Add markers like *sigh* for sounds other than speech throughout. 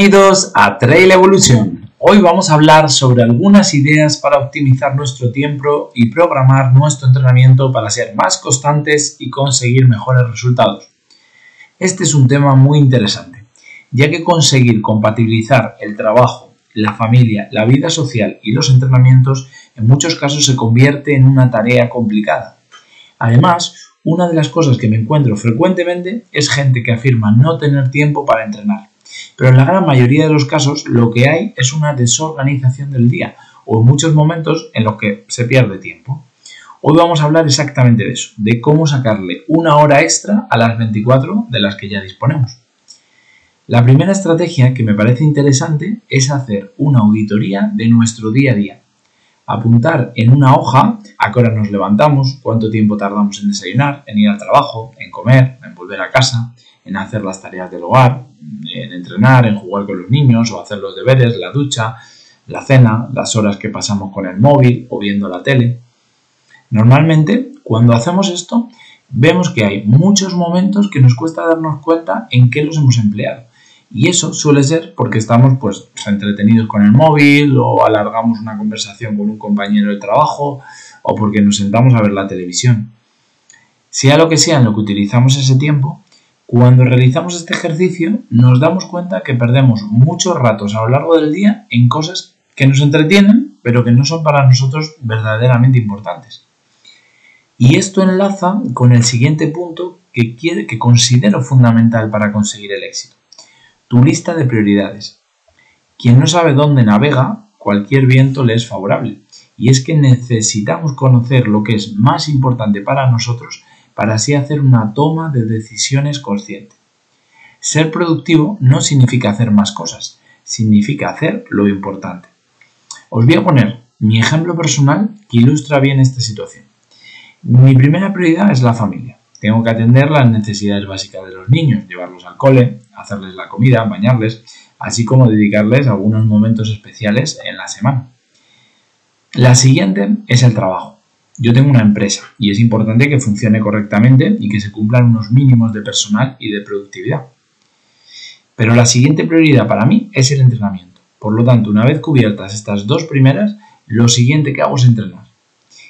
Bienvenidos a Trail Evolution. Hoy vamos a hablar sobre algunas ideas para optimizar nuestro tiempo y programar nuestro entrenamiento para ser más constantes y conseguir mejores resultados. Este es un tema muy interesante, ya que conseguir compatibilizar el trabajo, la familia, la vida social y los entrenamientos en muchos casos se convierte en una tarea complicada. Además, una de las cosas que me encuentro frecuentemente es gente que afirma no tener tiempo para entrenar pero en la gran mayoría de los casos lo que hay es una desorganización del día o en muchos momentos en los que se pierde tiempo. Hoy vamos a hablar exactamente de eso, de cómo sacarle una hora extra a las 24 de las que ya disponemos. La primera estrategia que me parece interesante es hacer una auditoría de nuestro día a día. Apuntar en una hoja a qué hora nos levantamos, cuánto tiempo tardamos en desayunar, en ir al trabajo, en comer, en volver a casa, en hacer las tareas del hogar, en entrenar, en jugar con los niños o hacer los deberes, la ducha, la cena, las horas que pasamos con el móvil o viendo la tele. Normalmente, cuando hacemos esto, vemos que hay muchos momentos que nos cuesta darnos cuenta en qué los hemos empleado. Y eso suele ser porque estamos pues entretenidos con el móvil o alargamos una conversación con un compañero de trabajo o porque nos sentamos a ver la televisión. Sea lo que sea en lo que utilizamos ese tiempo, cuando realizamos este ejercicio nos damos cuenta que perdemos muchos ratos a lo largo del día en cosas que nos entretienen, pero que no son para nosotros verdaderamente importantes. Y esto enlaza con el siguiente punto que, que considero fundamental para conseguir el éxito. Tu lista de prioridades. Quien no sabe dónde navega, cualquier viento le es favorable. Y es que necesitamos conocer lo que es más importante para nosotros para así hacer una toma de decisiones consciente. Ser productivo no significa hacer más cosas, significa hacer lo importante. Os voy a poner mi ejemplo personal que ilustra bien esta situación. Mi primera prioridad es la familia. Tengo que atender las necesidades básicas de los niños, llevarlos al cole, hacerles la comida, bañarles, así como dedicarles algunos momentos especiales en la semana. La siguiente es el trabajo. Yo tengo una empresa y es importante que funcione correctamente y que se cumplan unos mínimos de personal y de productividad. Pero la siguiente prioridad para mí es el entrenamiento. Por lo tanto, una vez cubiertas estas dos primeras, lo siguiente que hago es entrenar.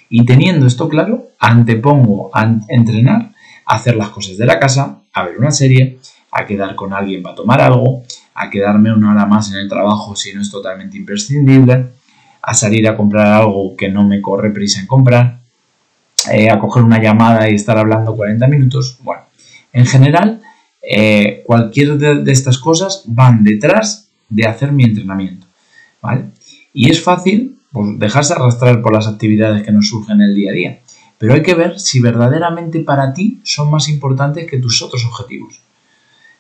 Y teniendo esto claro, antepongo a entrenar, a hacer las cosas de la casa, a ver una serie, a quedar con alguien para tomar algo, a quedarme una hora más en el trabajo si no es totalmente imprescindible, a salir a comprar algo que no me corre prisa en comprar, eh, a coger una llamada y estar hablando 40 minutos. Bueno, en general, eh, cualquier de, estas cosas van detrás de hacer mi entrenamiento. ¿vale? Y es fácil pues, dejarse arrastrar por las actividades que nos surgen el día a día. Pero hay que ver si verdaderamente para ti son más importantes que tus otros objetivos.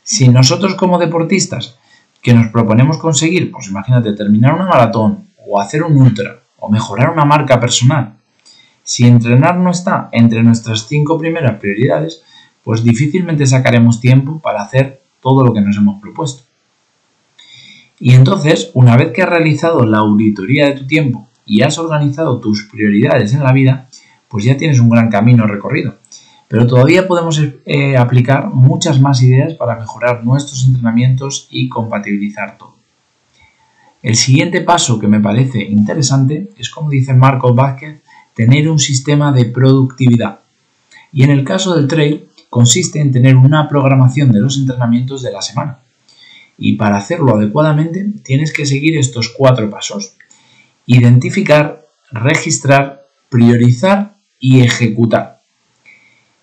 Si nosotros como deportistas que nos proponemos conseguir, pues imagínate, terminar una maratón o hacer un ultra o mejorar una marca personal, si entrenar no está entre nuestras cinco primeras prioridades, pues difícilmente sacaremos tiempo para hacer todo lo que nos hemos propuesto. Y entonces, una vez que has realizado la auditoría de tu tiempo y has organizado tus prioridades en la vida, pues ya tienes un gran camino recorrido. Pero todavía podemos eh, aplicar muchas más ideas para mejorar nuestros entrenamientos y compatibilizar todo. El siguiente paso que me parece interesante es, como dice Marco Vázquez, tener un sistema de productividad. Y en el caso del trail, consiste en tener una programación de los entrenamientos de la semana. Y para hacerlo adecuadamente tienes que seguir estos cuatro pasos. Identificar, registrar, priorizar y ejecutar.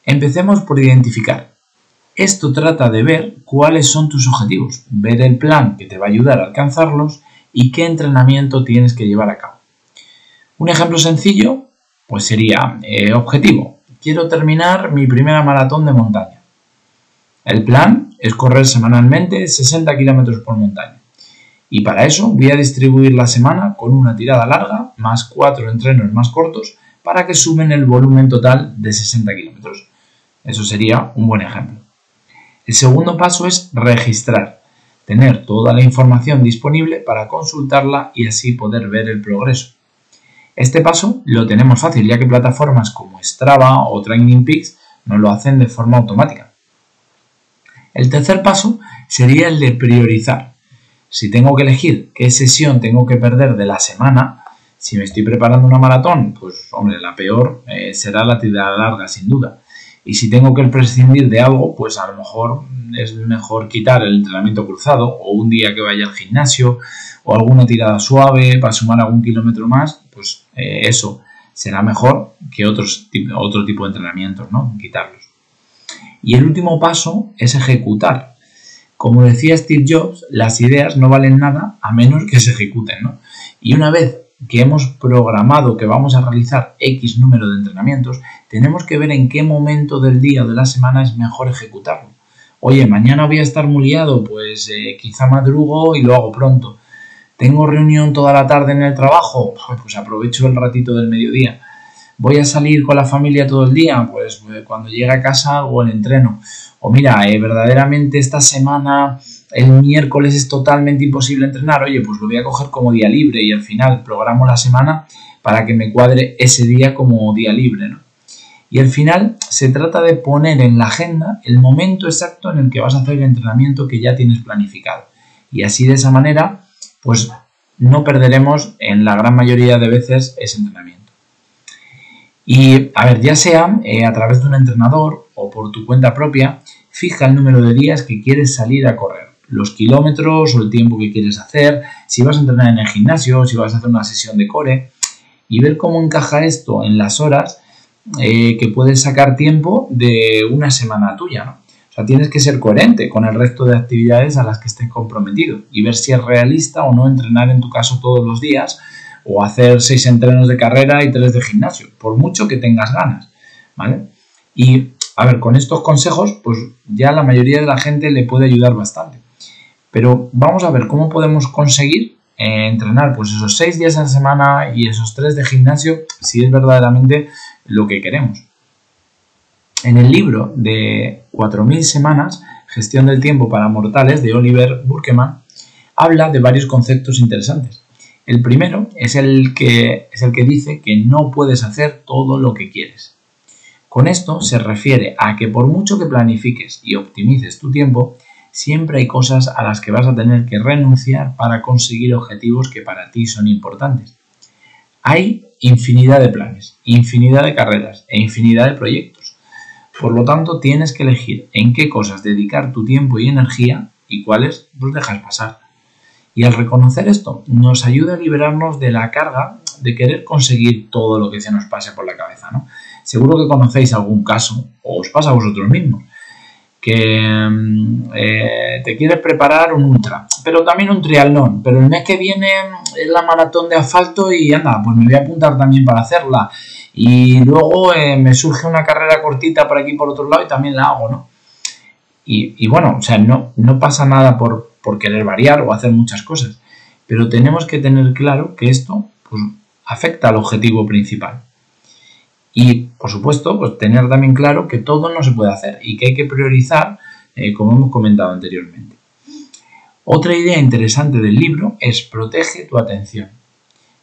Empecemos por identificar. Esto trata de ver cuáles son tus objetivos, ver el plan que te va a ayudar a alcanzarlos y qué entrenamiento tienes que llevar a cabo. Un ejemplo sencillo pues sería, eh, objetivo, quiero terminar mi primera maratón de montaña. El plan es correr semanalmente 60 kilómetros por montaña. Y para eso voy a distribuir la semana con una tirada larga más cuatro entrenos más cortos para que sumen el volumen total de 60 kilómetros. Eso sería un buen ejemplo. El segundo paso es registrar, tener toda la información disponible para consultarla y así poder ver el progreso. Este paso lo tenemos fácil ya que plataformas como Strava o Training Peaks nos lo hacen de forma automática. El tercer paso sería el de priorizar. si tengo que elegir qué sesión tengo que perder de la semana, si me estoy preparando una maratón, pues hombre, la peor eh, será la tirada larga, sin duda. Y si tengo que prescindir de algo, pues a lo mejor es mejor quitar el entrenamiento cruzado o un día que vaya al gimnasio o alguna tirada suave para sumar algún kilómetro más, eh, eso será mejor que otros, otro tipo de entrenamientos, ¿no? Quitarlos. Y el último paso es ejecutar. Como decía Steve Jobs, las ideas no valen nada a menos que se ejecuten, ¿no? Y una vez que hemos programado que vamos a realizar X número de entrenamientos, tenemos que ver en qué momento del día o de la semana es mejor ejecutarlo. Oye, mañana voy a estar muy liado, pues eh, quizá madrugo y lo hago pronto. Tengo reunión toda la tarde en el trabajo, pues aprovecho el ratito del mediodía. Voy a salir con la familia todo el día, pues, pues cuando llegue a casa hago el entreno. O mira, eh, verdaderamente esta semana, el miércoles es totalmente imposible entrenar, oye, pues lo voy a coger como día libre y al final programo la semana para que me cuadre ese día como día libre, ¿no? Y al final se trata de poner en la agenda el momento exacto en el que vas a hacer el entrenamiento que ya tienes planificado. Y así de esa manera pues no perderemos en la gran mayoría de veces ese entrenamiento. Y a ver, ya sea eh, a través de un entrenador o por tu cuenta propia, fija el número de días que quieres salir a correr, los kilómetros o el tiempo que quieres hacer, si vas a entrenar en el gimnasio, si vas a hacer una sesión de core, y ver cómo encaja esto en las horas eh, que puedes sacar tiempo de una semana tuya, ¿no? Tienes que ser coherente con el resto de actividades a las que estés comprometido y ver si es realista o no entrenar en tu caso todos los días o hacer seis entrenos de carrera y tres de gimnasio, por mucho que tengas ganas, ¿vale? Y, a ver, con estos consejos, pues ya la mayoría de la gente le puede ayudar bastante. Pero vamos a ver cómo podemos conseguir eh, entrenar pues esos seis días a la semana y esos tres de gimnasio si es verdaderamente lo que queremos. En el libro de 4.000 semanas, Gestión del tiempo para mortales, de Oliver Burkeman, habla de varios conceptos interesantes. El primero es el, que, es el que dice que no puedes hacer todo lo que quieres. Con esto se refiere a que por mucho que planifiques y optimices tu tiempo, siempre hay cosas a las que vas a tener que renunciar para conseguir objetivos que para ti son importantes. Hay infinidad de planes, infinidad de carreras e infinidad de proyectos por lo tanto, tienes que elegir en qué cosas dedicar tu tiempo y energía y cuáles los dejas pasar. Y al reconocer esto, nos ayuda a liberarnos de la carga de querer conseguir todo lo que se nos pase por la cabeza. ¿no? Seguro que conocéis algún caso, o os pasa a vosotros mismos, que mm, eh, te quieres preparar un ultra, pero también un triatlón, pero el mes que viene es la maratón de asfalto y anda, pues me voy a apuntar también para hacerla y luego eh, me surge una carrera cortita por aquí por otro lado y también la hago, ¿no? Y, bueno, o sea, no, no pasa nada por, querer variar o hacer muchas cosas, pero tenemos que tener claro que esto pues, afecta al objetivo principal. Y, por supuesto, pues tener también claro que todo no se puede hacer y que hay que priorizar, eh, como hemos comentado anteriormente. Otra idea interesante del libro es protege tu atención.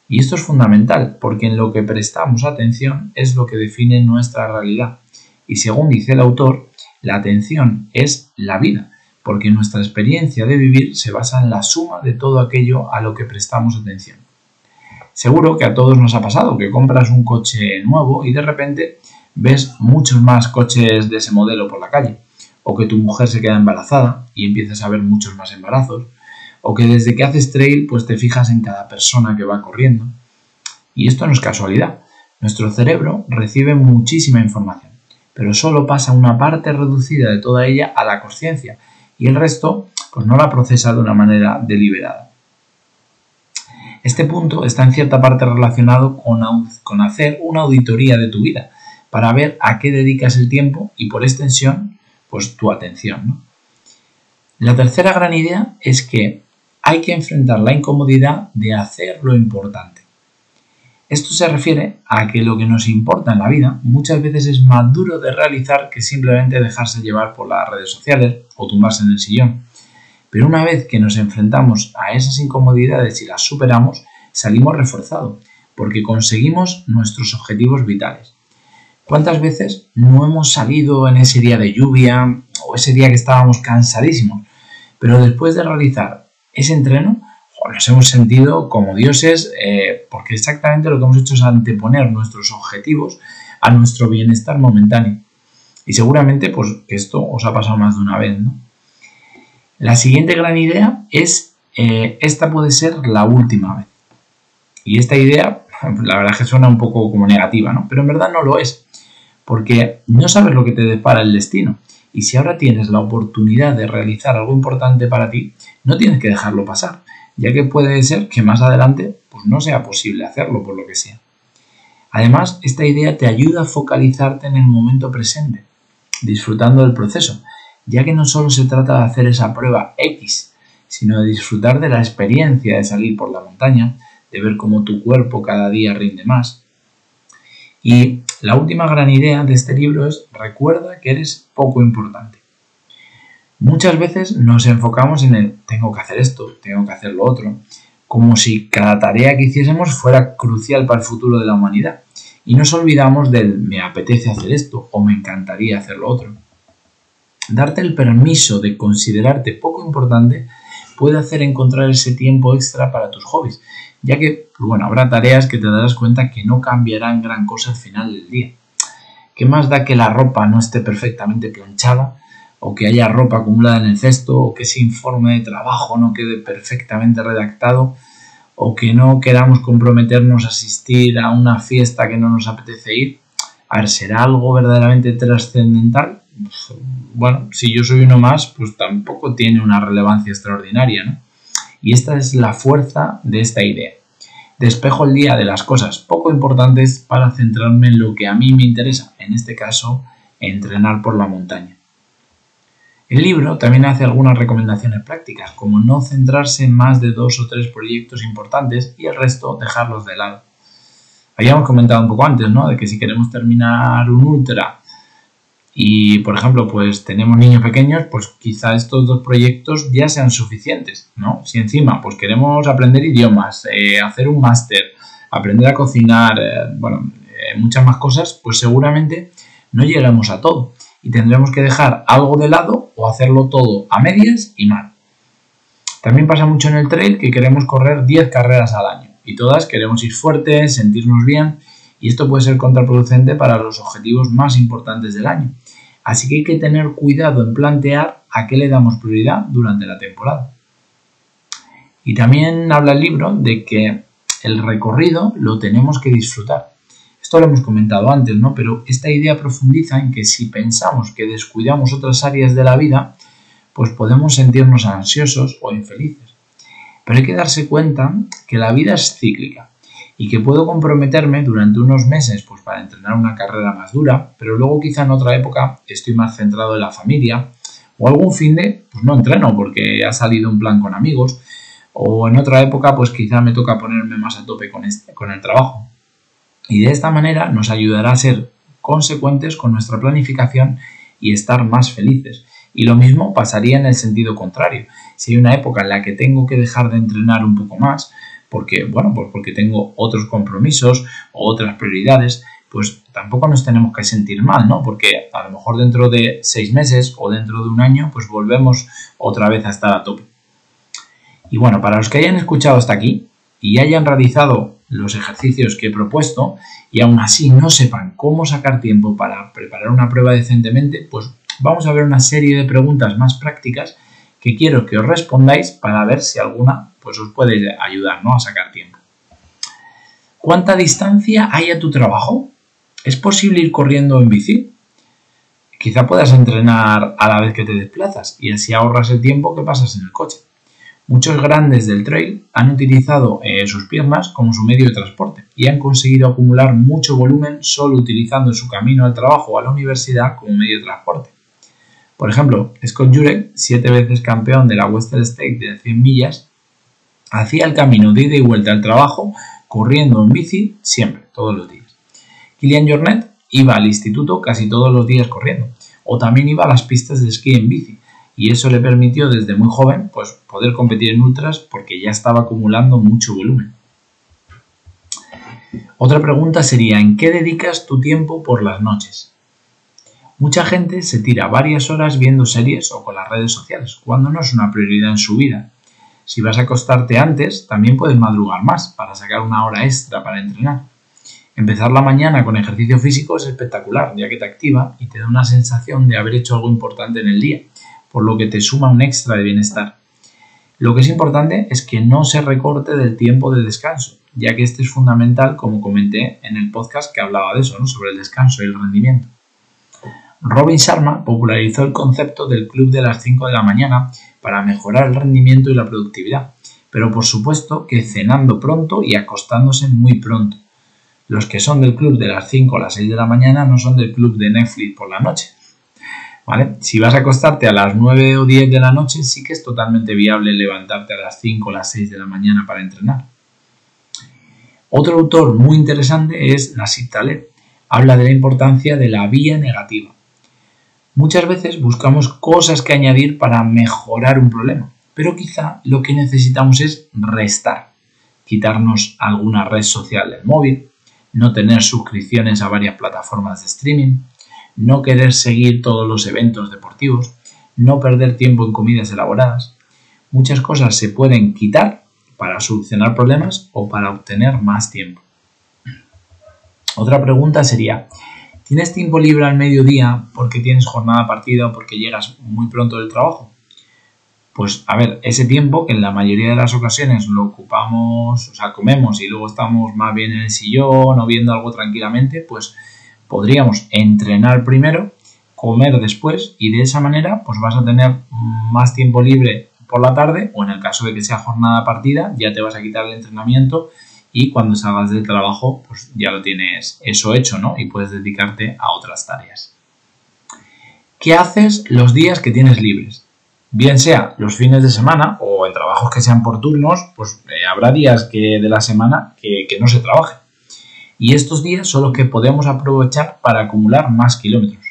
Y esto es fundamental, porque en lo que prestamos atención es lo que define nuestra realidad. Y según dice el autor, la atención es la vida, porque nuestra experiencia de vivir se basa en la suma de todo aquello a lo que prestamos atención. Seguro que a todos nos ha pasado que compras un coche nuevo y de repente ves muchos más coches de ese modelo por la calle, o que tu mujer se queda embarazada y empiezas a ver muchos más embarazos, o que desde que haces trail pues te fijas en cada persona que va corriendo. Y esto no es casualidad. Nuestro cerebro recibe muchísima información, pero solo pasa una parte reducida de toda ella a la conciencia y el resto pues no la procesa de una manera deliberada. Este punto está en cierta parte relacionado con, con hacer una auditoría de tu vida para ver a qué dedicas el tiempo y por extensión pues tu atención. La tercera gran idea es que hay que enfrentar la incomodidad de hacer lo importante. Esto se refiere a que lo que nos importa en la vida muchas veces es más duro de realizar que simplemente dejarse llevar por las redes sociales o tumbarse en el sillón. Pero una vez que nos enfrentamos a esas incomodidades y las superamos, salimos reforzados, porque conseguimos nuestros objetivos vitales. ¿Cuántas veces no hemos salido en ese día de lluvia o ese día que estábamos cansadísimos? Pero después de realizar ese entreno nos hemos sentido como dioses eh, porque exactamente lo que hemos hecho es anteponer nuestros objetivos a nuestro bienestar momentáneo. Y seguramente pues esto os ha pasado más de una vez, ¿no? La siguiente gran idea es, eh, esta puede ser la última vez. Y esta idea, *laughs* la verdad es que suena un poco como negativa, ¿no? Pero en verdad no lo es, porque no sabes lo que te depara el destino. Y si ahora tienes la oportunidad de realizar algo importante para ti, no tienes que dejarlo pasar, ya que puede ser que más adelante pues no sea posible hacerlo por lo que sea. Además, esta idea te ayuda a focalizarte en el momento presente, disfrutando del proceso, ya que no solo se trata de hacer esa prueba X, sino de disfrutar de la experiencia de salir por la montaña, de ver cómo tu cuerpo cada día rinde más. Y la última gran idea de este libro es recuerda que eres poco importante. Muchas veces nos enfocamos en el tengo que hacer esto, tengo que hacer lo otro, como si cada tarea que hiciésemos fuera crucial para el futuro de la humanidad. Y nos olvidamos del me apetece hacer esto o me encantaría hacer lo otro. Darte el permiso de considerarte poco importante puede hacer encontrar ese tiempo extra para tus hobbies, ya que, pues bueno, habrá tareas que te darás cuenta que no cambiarán gran cosa al final del día. ¿Qué más da que la ropa no esté perfectamente planchada, o que haya ropa acumulada en el cesto, o que ese informe de trabajo no quede perfectamente redactado, o que no queramos comprometernos a asistir a una fiesta que no nos apetece ir, a ver, ¿será algo verdaderamente trascendental? Bueno, si yo soy uno más, pues tampoco tiene una relevancia extraordinaria, ¿no? Y esta es la fuerza de esta idea. Despejo el día de las cosas poco importantes para centrarme en lo que a mí me interesa, en este caso, entrenar por la montaña. El libro también hace algunas recomendaciones prácticas, como no centrarse en más de dos o tres proyectos importantes y el resto dejarlos de lado. Habíamos comentado un poco antes, ¿no? De que si queremos terminar un ultra y, por ejemplo, pues tenemos niños pequeños, pues quizá estos dos proyectos ya sean suficientes, ¿no? Si encima, pues queremos aprender idiomas, eh, hacer un máster, aprender a cocinar, eh, bueno, eh, muchas más cosas, pues seguramente no llegaremos a todo y tendremos que dejar algo de lado o hacerlo todo a medias y mal. También pasa mucho en el trail que queremos correr 10 carreras al año y todas queremos ir fuertes, sentirnos bien y esto puede ser contraproducente para los objetivos más importantes del año. Así que hay que tener cuidado en plantear a qué le damos prioridad durante la temporada. Y también habla el libro de que el recorrido lo tenemos que disfrutar esto lo hemos comentado antes, ¿no? Pero esta idea profundiza en que si pensamos que descuidamos otras áreas de la vida, pues podemos sentirnos ansiosos o infelices. Pero hay que darse cuenta que la vida es cíclica y que puedo comprometerme durante unos meses pues para entrenar una carrera más dura, pero luego quizá en otra época estoy más centrado en la familia o algún fin de pues no entreno porque ha salido un plan con amigos o en otra época pues quizá me toca ponerme más a tope con, este, con el trabajo. Y de esta manera nos ayudará a ser consecuentes con nuestra planificación y estar más felices. Y lo mismo pasaría en el sentido contrario. Si hay una época en la que tengo que dejar de entrenar un poco más, porque, bueno, pues porque tengo otros compromisos o otras prioridades, pues tampoco nos tenemos que sentir mal, ¿no? Porque a lo mejor dentro de seis meses o dentro de un año, pues volvemos otra vez a estar a tope. Y bueno, para los que hayan escuchado hasta aquí y hayan realizado los ejercicios que he propuesto y aún así no sepan cómo sacar tiempo para preparar una prueba decentemente, pues vamos a ver una serie de preguntas más prácticas que quiero que os respondáis para ver si alguna pues os puede ayudar ¿no? a sacar tiempo. ¿Cuánta distancia hay a tu trabajo? ¿Es posible ir corriendo en bici? Quizá puedas entrenar a la vez que te desplazas y así ahorras el tiempo que pasas en el coche. Muchos grandes del trail han utilizado eh, sus piernas como su medio de transporte y han conseguido acumular mucho volumen solo utilizando su camino al trabajo o a la universidad como medio de transporte. Por ejemplo, Scott Jurek, siete veces campeón de la Western State de 100 millas, hacía el camino de ida y vuelta al trabajo corriendo en bici siempre, todos los días. Kilian Jornet iba al instituto casi todos los días corriendo, o también iba a las pistas de esquí en bici, y eso le permitió desde muy joven pues, poder competir en ultras porque ya estaba acumulando mucho volumen. Otra pregunta sería, ¿en qué dedicas tu tiempo por las noches? Mucha gente se tira varias horas viendo series o con las redes sociales, cuando no es una prioridad en su vida. Si vas a acostarte antes, también puedes madrugar más para sacar una hora extra para entrenar. Empezar la mañana con ejercicio físico es espectacular, ya que te activa y te da una sensación de haber hecho algo importante en el día, por lo que te suma un extra de bienestar. Lo que es importante es que no se recorte del tiempo de descanso, ya que este es fundamental, como comenté en el podcast que hablaba de eso, ¿no? sobre el descanso y el rendimiento. Robin Sharma popularizó el concepto del club de las 5 de la mañana para mejorar el rendimiento y la productividad, pero por supuesto que cenando pronto y acostándose muy pronto. Los que son del club de las 5 a las 6 de la mañana no son del club de Netflix por la noche. ¿Vale? Si vas a acostarte a las 9 o 10 de la noche, sí que es totalmente viable levantarte a las 5 o las 6 de la mañana para entrenar. Otro autor muy interesante es Nassim Taleb. Habla de la importancia de la vía negativa. Muchas veces buscamos cosas que añadir para mejorar un problema, pero quizá lo que necesitamos es restar, quitarnos alguna red social del móvil, no tener suscripciones a varias plataformas de streaming, no querer seguir todos los eventos deportivos, no perder tiempo en comidas elaboradas. Muchas cosas se pueden quitar para solucionar problemas o para obtener más tiempo. Otra pregunta sería, ¿tienes tiempo libre al mediodía porque tienes jornada partida o porque llegas muy pronto del trabajo? Pues a ver, ese tiempo que en la mayoría de las ocasiones lo ocupamos, o sea, comemos y luego estamos más bien en el sillón o viendo algo tranquilamente, pues podríamos entrenar primero, comer después y de esa manera pues vas a tener más tiempo libre por la tarde o en el caso de que sea jornada partida ya te vas a quitar el entrenamiento y cuando salgas del trabajo pues ya lo tienes eso hecho, ¿no? Y puedes dedicarte a otras tareas. ¿Qué haces los días que tienes libres? bien sea los fines de semana o en trabajos que sean por turnos, pues eh, habrá días que, de la semana que, no se trabaje. Y estos días son los que podemos aprovechar para acumular más kilómetros.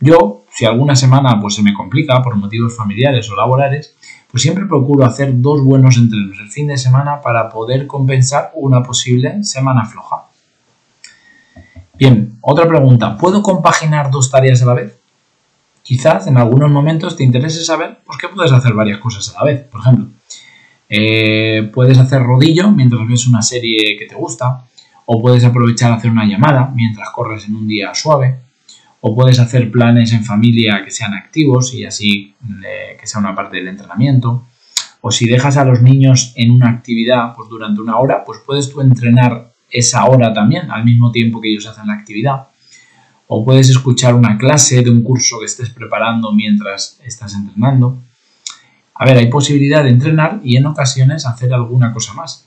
Yo, si alguna semana pues, se me complica por motivos familiares o laborales, pues siempre procuro hacer dos buenos entrenos el fin de semana para poder compensar una posible semana floja. Bien, otra pregunta. ¿Puedo compaginar dos tareas a la vez? quizás en algunos momentos te interese saber por qué puedes hacer varias cosas a la vez. Por ejemplo, eh, puedes hacer rodillo mientras ves una serie que te gusta, o puedes aprovechar a hacer una llamada mientras corres en un día suave, o puedes hacer planes en familia que sean activos y así eh, que sea una parte del entrenamiento. O si dejas a los niños en una actividad pues durante una hora, pues puedes tú entrenar esa hora también al mismo tiempo que ellos hacen la actividad o puedes escuchar una clase de un curso que estés preparando mientras estás entrenando. A ver, hay posibilidad de entrenar y en ocasiones hacer alguna cosa más.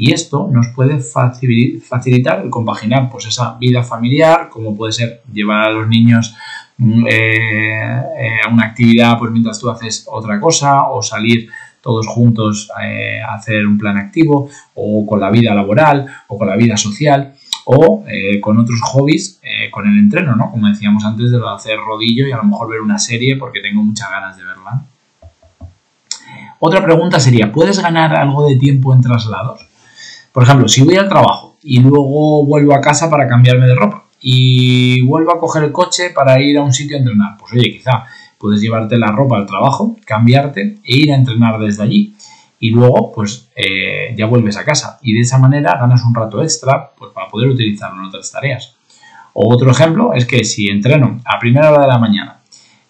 Y esto nos puede facilitar el compaginar pues, esa vida familiar, como puede ser llevar a los niños mm, eh, eh, a una actividad pues, mientras tú haces otra cosa, o salir todos juntos eh, a hacer un plan activo, o con la vida laboral, o con la vida social o con otros hobbies con el entreno, ¿no? Como decíamos antes de hacer rodillo y a lo mejor ver una serie porque tengo muchas ganas de verla. Otra pregunta sería, ¿puedes ganar algo de tiempo en traslados? Por ejemplo, si voy al trabajo y luego vuelvo a casa para cambiarme de ropa y vuelvo a coger el coche para ir a un sitio a entrenar, pues oye, quizá puedes llevarte la ropa al trabajo, cambiarte e ir a entrenar desde allí y luego pues eh, ya vuelves a casa y de esa manera ganas un rato extra pues, para poder utilizarlo en otras tareas. Otro ejemplo es que si entreno a primera hora de la mañana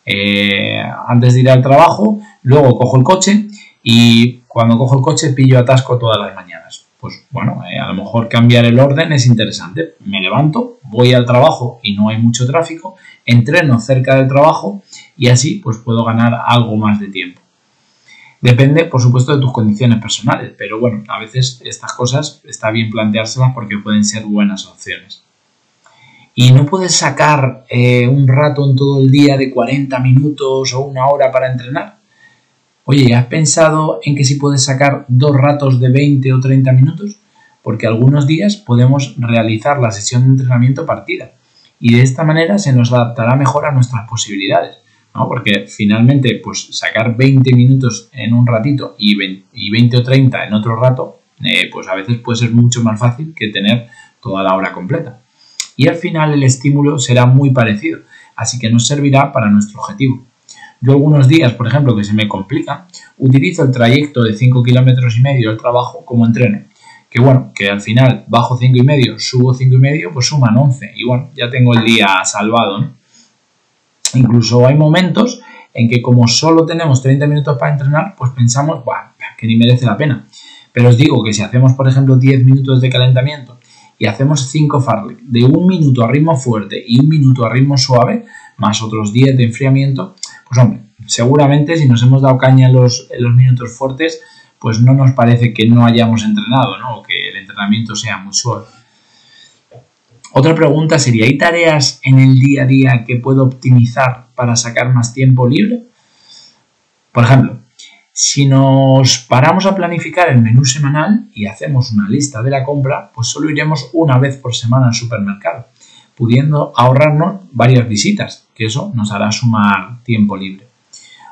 eh, antes de ir al trabajo, luego cojo el coche y cuando cojo el coche pillo atasco todas las mañanas. Pues bueno, eh, a lo mejor cambiar el orden es interesante. Me levanto, voy al trabajo y no hay mucho tráfico, entreno cerca del trabajo y así pues puedo ganar algo más de tiempo. Depende, por supuesto, de tus condiciones personales, pero bueno, a veces estas cosas está bien planteárselas porque pueden ser buenas opciones. Y no puedes sacar eh, un rato en todo el día de 40 minutos o una hora para entrenar. Oye, ¿has pensado en que si puedes sacar dos ratos de 20 o 30 minutos? Porque algunos días podemos realizar la sesión de entrenamiento partida y de esta manera se nos adaptará mejor a nuestras posibilidades porque finalmente, pues sacar 20 minutos en un ratito y 20, o 30 en otro rato, eh, pues a veces puede ser mucho más fácil que tener toda la hora completa. Y al final el estímulo será muy parecido, así que nos servirá para nuestro objetivo. Yo algunos días, por ejemplo, que se me complica, utilizo el trayecto de 5 kilómetros y medio del trabajo como entreno. Que bueno, que al final bajo 5 y medio, subo 5 y medio, pues suman 11. Y bueno, ya tengo el día salvado, ¿no? Incluso hay momentos en que como solo tenemos 30 minutos para entrenar, pues pensamos, que ni merece la pena. Pero os digo que si hacemos, por ejemplo, 10 minutos de calentamiento y hacemos 5 farlek de un minuto a ritmo fuerte y un minuto a ritmo suave, más otros 10 de enfriamiento, pues hombre, seguramente si nos hemos dado caña en los, los minutos fuertes, pues no nos parece que no hayamos entrenado, ¿no? O que el entrenamiento sea muy suave. Otra pregunta sería, ¿hay tareas en el día a día que puedo optimizar para sacar más tiempo libre? Por ejemplo, si nos paramos a planificar el menú semanal y hacemos una lista de la compra, pues solo iremos una vez por semana al supermercado, pudiendo ahorrarnos varias visitas, que eso nos hará sumar tiempo libre.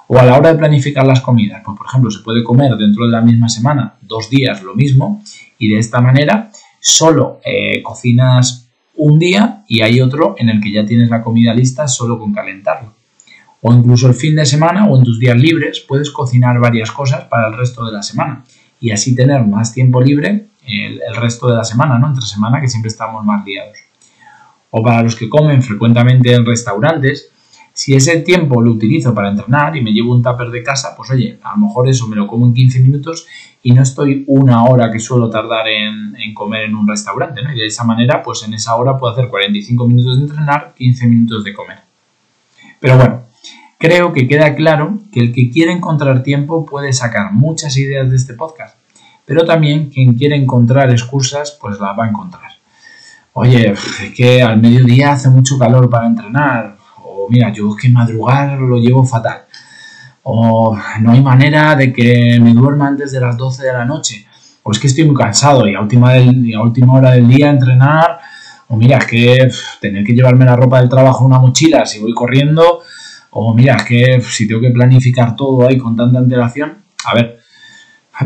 O a la hora de planificar las comidas, pues por ejemplo se puede comer dentro de la misma semana dos días lo mismo y de esta manera solo eh, cocinas un día y hay otro en el que ya tienes la comida lista solo con calentarlo. O incluso el fin de semana o en tus días libres puedes cocinar varias cosas para el resto de la semana y así tener más tiempo libre el, resto de la semana, ¿no? Entre semana que siempre estamos más liados. O para los que comen frecuentemente en restaurantes, si ese tiempo lo utilizo para entrenar y me llevo un tupper de casa, pues oye, a lo mejor eso me lo como en 15 minutos y no estoy una hora que suelo tardar en, comer en un restaurante, ¿no? Y de esa manera, pues en esa hora puedo hacer 45 minutos de entrenar, 15 minutos de comer. Pero bueno, creo que queda claro que el que quiere encontrar tiempo puede sacar muchas ideas de este podcast, pero también quien quiere encontrar excusas, pues las va a encontrar. Oye, es que al mediodía hace mucho calor para entrenar, o mira, yo es que madrugar lo llevo fatal. O no hay manera de que me duerma antes de las 12 de la noche, o es que estoy muy cansado y a última, a última hora del día entrenar, o mira, es que tener que llevarme la ropa del trabajo en una mochila si voy corriendo, o mira, es que si tengo que planificar todo ahí con tanta antelación, a ver,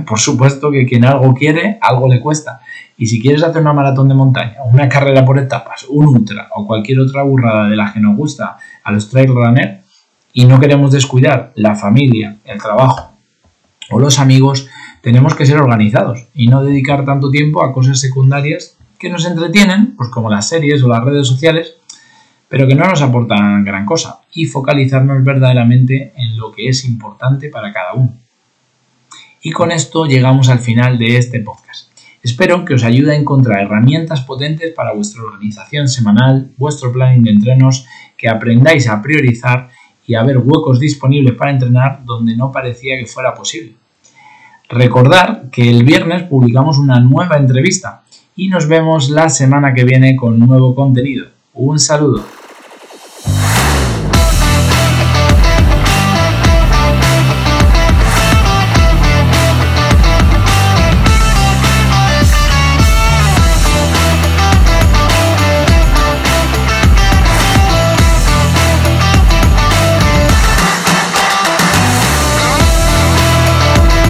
por supuesto que quien algo quiere, algo le cuesta. Y si quieres hacer una maratón de montaña, una carrera por etapas, un ultra o cualquier otra burrada de la que nos gusta a los trail runner, y no queremos descuidar la familia, el trabajo o los amigos, tenemos que ser organizados y no dedicar tanto tiempo a cosas secundarias que nos entretienen, pues como las series o las redes sociales, pero que no nos aportan gran cosa y focalizarnos verdaderamente en lo que es importante para cada uno. Y con esto llegamos al final de este podcast. Espero que os ayude a encontrar herramientas potentes para vuestra organización semanal, vuestro planning de entrenos, que aprendáis a priorizar y haber huecos disponibles para entrenar donde no parecía que fuera posible. Recordar que el viernes publicamos una nueva entrevista y nos vemos la semana que viene con nuevo contenido. Un saludo.